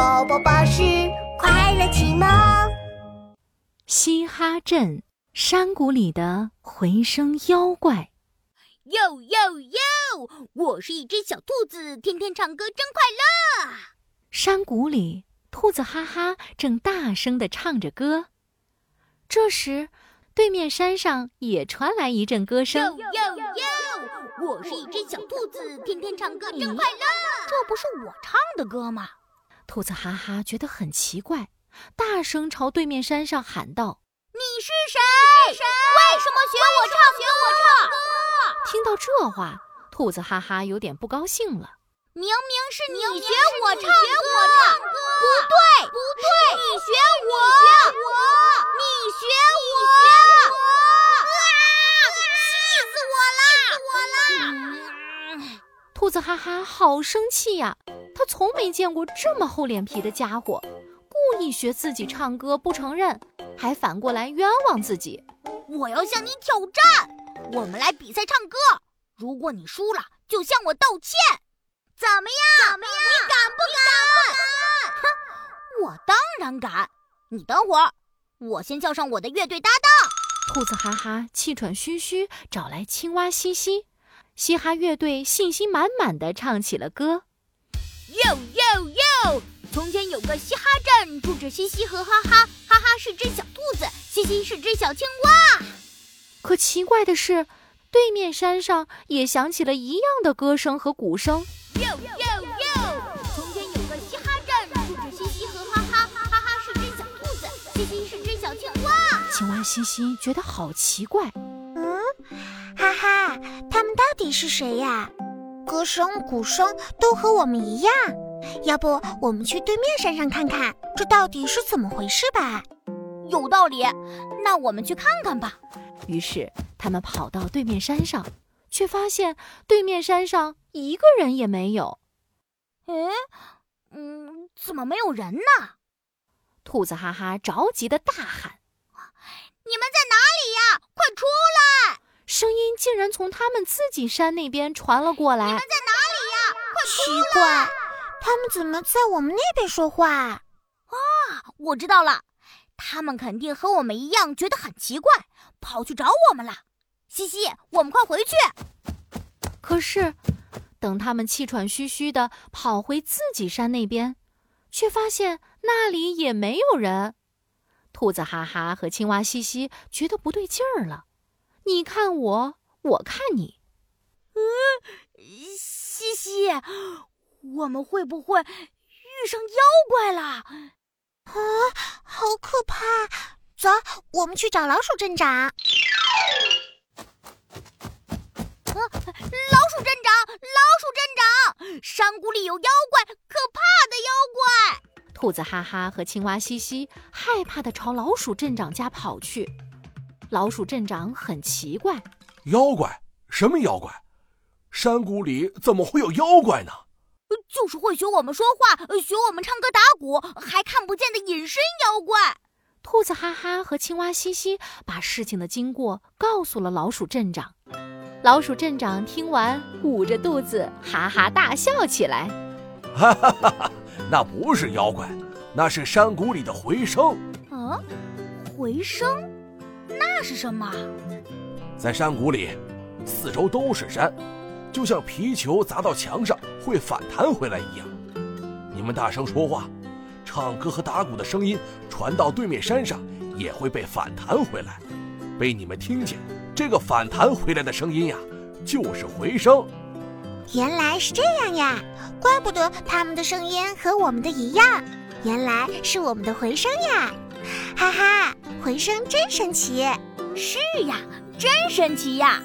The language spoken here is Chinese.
宝宝巴士快乐启蒙。嘻哈镇山谷里的回声妖怪。哟哟哟！我是一只小兔子，天天唱歌真快乐。山谷里，兔子哈哈正大声的唱着歌。这时，对面山上也传来一阵歌声。哟哟哟！我是一只小兔子，天天唱歌真快乐。这不是我唱的歌吗？兔子哈哈觉得很奇怪，大声朝对面山上喊道：“你是谁？为什么学我唱？学我唱歌？”听到这话，兔子哈哈有点不高兴了。明明是你学我唱歌，不对，不对，你学我，你学我，啊气死我了！我了！兔子哈哈好生气呀！他从没见过这么厚脸皮的家伙，故意学自己唱歌不承认，还反过来冤枉自己。我要向你挑战，我们来比赛唱歌。如果你输了，就向我道歉。怎么样？怎么样？你敢不敢？哼，我当然敢。你等会儿，我先叫上我的乐队搭档。兔子哈哈气喘吁吁找来青蛙嘻嘻，嘻哈乐队信心满满的唱起了歌。哟哟哟！从前有个嘻哈镇，住着嘻嘻和哈哈。哈哈是只小兔子，嘻嘻是只小青蛙。可奇怪的是，对面山上也响起了一样的歌声和鼓声。哟哟哟！从前有个嘻哈镇，住着嘻嘻和哈哈。哈哈是只小兔子，嘻嘻是只小青蛙。青蛙嘻嘻觉得好奇怪。嗯，哈哈，他们到底是谁呀？歌声、鼓声都和我们一样，要不我们去对面山上看看，这到底是怎么回事吧？有道理，那我们去看看吧。于是他们跑到对面山上，却发现对面山上一个人也没有。哎，嗯，怎么没有人呢？兔子哈哈着急的大喊：“你们在哪里呀？快出来！”声音竟然从他们自己山那边传了过来。你们在哪里呀？奇怪，他们怎么在我们那边说话？啊，我知道了，他们肯定和我们一样觉得很奇怪，跑去找我们了。西西，我们快回去。可是，等他们气喘吁吁的跑回自己山那边，却发现那里也没有人。兔子哈哈和青蛙西西觉得不对劲儿了。你看我，我看你。嗯，西西，我们会不会遇上妖怪了？啊，好可怕！走，我们去找老鼠镇长。啊，老鼠镇长，老鼠镇长，山谷里有妖怪，可怕的妖怪！兔子哈哈和青蛙西西害怕的朝老鼠镇长家跑去。老鼠镇长很奇怪：“妖怪？什么妖怪？山谷里怎么会有妖怪呢？”“就是会学我们说话、学我们唱歌打鼓，还看不见的隐身妖怪。”兔子哈哈和青蛙嘻嘻把事情的经过告诉了老鼠镇长。老鼠镇长听完，捂着肚子哈哈大笑起来：“哈哈哈哈！那不是妖怪，那是山谷里的回声。”“啊，回声？”那是什么？在山谷里，四周都是山，就像皮球砸到墙上会反弹回来一样。你们大声说话、唱歌和打鼓的声音传到对面山上，也会被反弹回来，被你们听见。这个反弹回来的声音呀，就是回声。原来是这样呀，怪不得他们的声音和我们的一样，原来是我们的回声呀。哈哈，回声真神奇！是呀，真神奇呀！